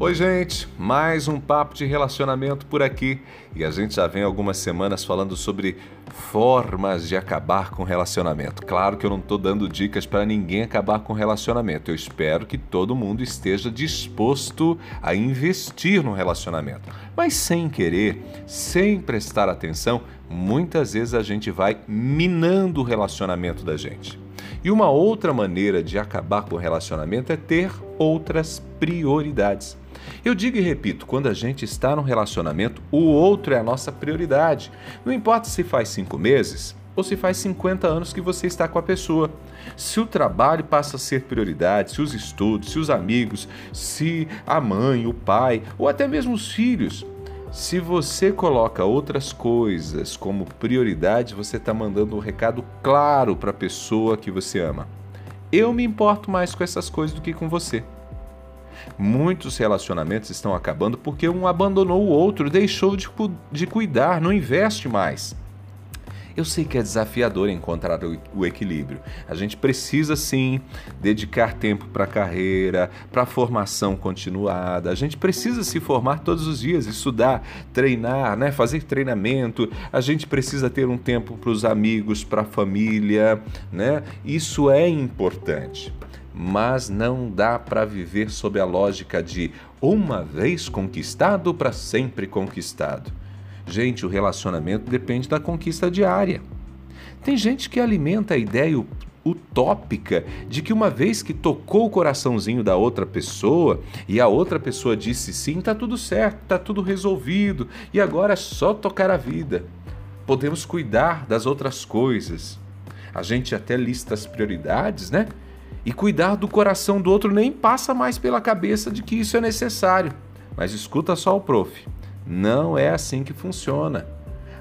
Oi, gente, mais um papo de relacionamento por aqui e a gente já vem algumas semanas falando sobre formas de acabar com relacionamento. Claro que eu não estou dando dicas para ninguém acabar com relacionamento. Eu espero que todo mundo esteja disposto a investir no relacionamento, mas sem querer, sem prestar atenção, muitas vezes a gente vai minando o relacionamento da gente. E uma outra maneira de acabar com o relacionamento é ter outras prioridades. Eu digo e repito: quando a gente está num relacionamento, o outro é a nossa prioridade. Não importa se faz cinco meses ou se faz 50 anos que você está com a pessoa. Se o trabalho passa a ser prioridade, se os estudos, se os amigos, se a mãe, o pai ou até mesmo os filhos. Se você coloca outras coisas como prioridade, você está mandando um recado claro para a pessoa que você ama. Eu me importo mais com essas coisas do que com você. Muitos relacionamentos estão acabando porque um abandonou o outro, deixou de, de cuidar, não investe mais. Eu sei que é desafiador encontrar o equilíbrio. A gente precisa sim dedicar tempo para a carreira, para a formação continuada. A gente precisa se formar todos os dias, estudar, treinar, né? fazer treinamento. A gente precisa ter um tempo para os amigos, para a família. Né? Isso é importante mas não dá para viver sob a lógica de uma vez conquistado para sempre conquistado. Gente, o relacionamento depende da conquista diária. Tem gente que alimenta a ideia utópica de que uma vez que tocou o coraçãozinho da outra pessoa e a outra pessoa disse sim, tá tudo certo, tá tudo resolvido e agora é só tocar a vida. Podemos cuidar das outras coisas. A gente até lista as prioridades, né? E cuidar do coração do outro nem passa mais pela cabeça de que isso é necessário. Mas escuta só o prof. Não é assim que funciona.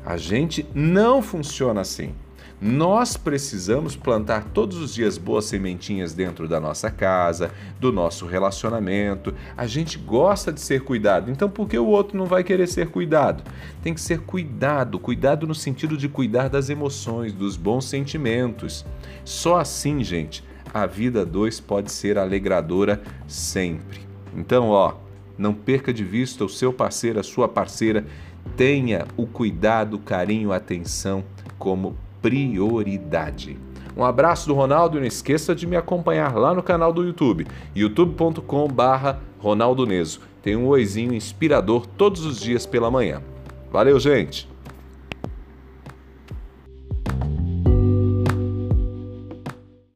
A gente não funciona assim. Nós precisamos plantar todos os dias boas sementinhas dentro da nossa casa, do nosso relacionamento. A gente gosta de ser cuidado, então por que o outro não vai querer ser cuidado? Tem que ser cuidado, cuidado no sentido de cuidar das emoções, dos bons sentimentos. Só assim, gente, a vida dois pode ser alegradora sempre. Então, ó, não perca de vista o seu parceiro, a sua parceira. Tenha o cuidado, carinho, atenção como prioridade. Um abraço do Ronaldo e não esqueça de me acompanhar lá no canal do YouTube, youtube.com/barra Ronaldo Neso. Tem um oizinho inspirador todos os dias pela manhã. Valeu, gente!